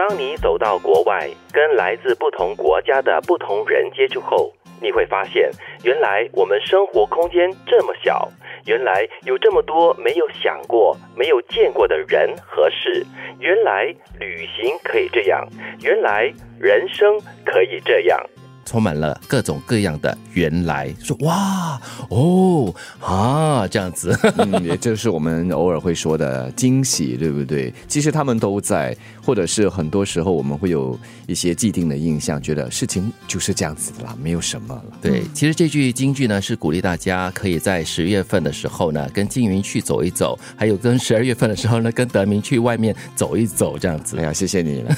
当你走到国外，跟来自不同国家的不同人接触后，你会发现，原来我们生活空间这么小，原来有这么多没有想过、没有见过的人和事，原来旅行可以这样，原来人生可以这样。充满了各种各样的原来，说哇哦啊这样子，嗯，也就是我们偶尔会说的惊喜，对不对？其实他们都在，或者是很多时候我们会有一些既定的印象，觉得事情就是这样子的啦，没有什么了。对，其实这句京剧呢是鼓励大家可以在十月份的时候呢跟金云去走一走，还有跟十二月份的时候呢跟德明去外面走一走这样子。哎呀，谢谢你了。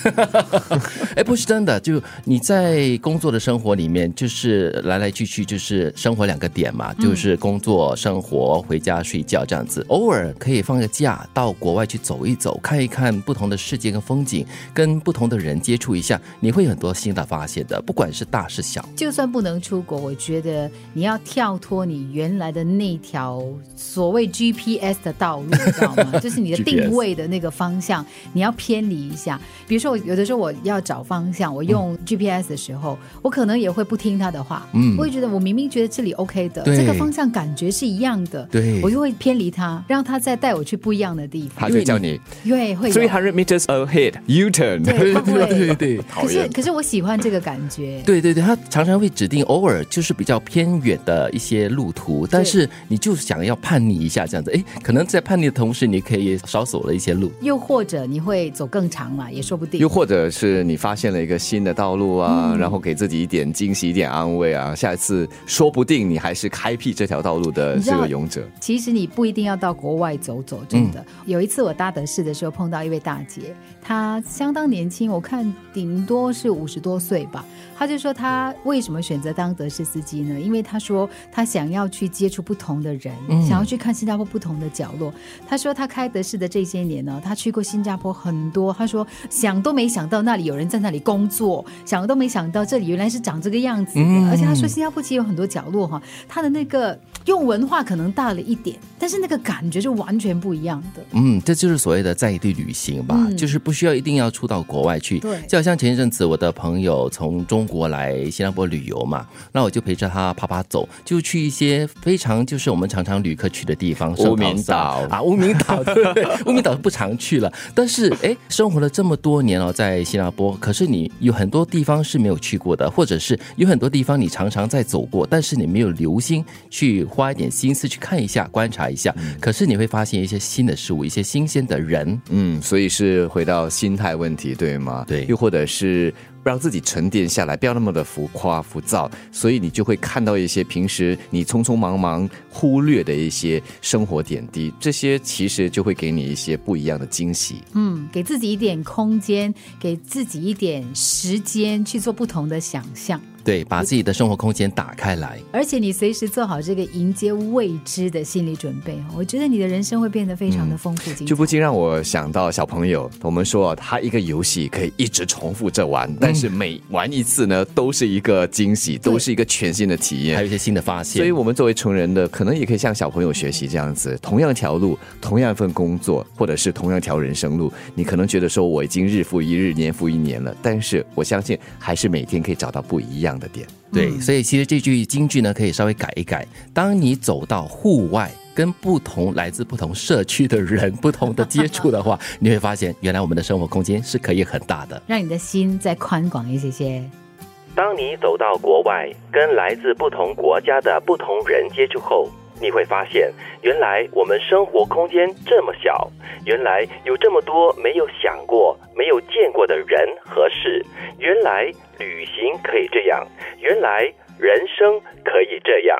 哎，不是真的，就你在工作的生活里面，就是来来去去就是生活两个点嘛，就是工作、生活、回家睡觉这样子。偶尔可以放个假，到国外去走一走，看一看不同的世界跟风景，跟不同的人接触一下，你会有很多新的发现的，不管是大是小。就算不能出国，我觉得你要跳脱你原来的那条所谓 GPS 的道路，你知道吗？就是你的定位的那个方向，你要偏离一下。比如说，我有的时候我要找方向，我用 GPS 的时候，我可能也会不听他的话，嗯我会觉得我明明觉得这里 OK 的，对这个方向感觉是一样的，对我就会偏离他，让他再带我去不一样的地方。他就叫你对会 three hundred meters ahead U turn。对，会不会？对对可是可是我喜欢这个感觉。对对对，他常常会指定偶尔就是比较偏远的一些路途，但是你就想要叛逆一下这样子，哎，可能在叛逆的同时，你可以少走了一些路。又或者你会走更长嘛，也说不定。又或者是你发现了一个新的道路啊，然后给自己一点惊喜、一点安慰啊，下一次说不定你还是开辟这条道路的这个勇者。其实你不一定要到国外走走，真的。有一次我搭德士的时候碰到一位大姐，她相当年轻，我看顶多是五十多岁吧。她就说她为什么选择当德士司机呢？因为她说她想要去接触不同的人，想要去看新加坡不同的角落。她说她开德士的这些年呢，她去过新加坡很多。她说想都没想到那里有人在那里工作，想都没想到这里原来是长这个样子的。嗯而且他说新加坡其实有很多角落哈，他的那个用文化可能大了一点，但是那个感觉就完全不一样的。嗯，这就是所谓的在地旅行吧，嗯就是不需要一定要出到国外去。对就好像前一阵子我的朋友从中国来新加坡旅游嘛，那我就陪着他啪啪走，就去一些非常就是我们常常旅客去的地方，无名圣淘沙岛啊，无名岛对不 对？无名岛不常去了，但是哎，生活了这么多年哦，在新加坡，可是你有很多地方是没有去过的，或者是有很多地方你常常在走过，但是你没有留心去花一点心思去看一下、观察一下，可是你会发现一些新的事物，一些新鲜的人。嗯，所以是回到心态问题，对吗？对又或者是让自己沉淀下来，不要那么的浮夸浮躁，所以你就会看到一些平时你匆匆忙忙忽略的一些生活点滴，这些其实就会给你一些不一样的惊喜。嗯，给自己一点空间，给自己一点时间去做不同的想象，对，把自己的生活空间打开来。而且你随时做好这个迎接未知的心理准备，我觉得你的人生会变得非常的丰富精彩。就不禁让我想到小朋友，我们说他一个游戏可以一直重复着玩，但是每玩一次呢，都是一个惊喜，都是一个全新的体验还有。一些新的发现，所以，我们作为成人的，可能也可以向小朋友学习这样子，同样一条路，同样一份工作，或者是同样一条人生路，你可能觉得说我已经日复一日、年复一年了，但是我相信还是每天可以找到不一样的点。对，所以其实这句京剧呢，可以稍微改一改。当你走到户外，跟不同来自不同社区的人不同的接触的话，你会发现，原来我们的生活空间是可以很大的。让你的心再宽广一些些。当你走到国外，跟来自不同国家的不同人接触后，你会发现，原来我们生活空间这么小，原来有这么多没有想过、见过的人和事，原来旅行可以这样，原来人生可以这样。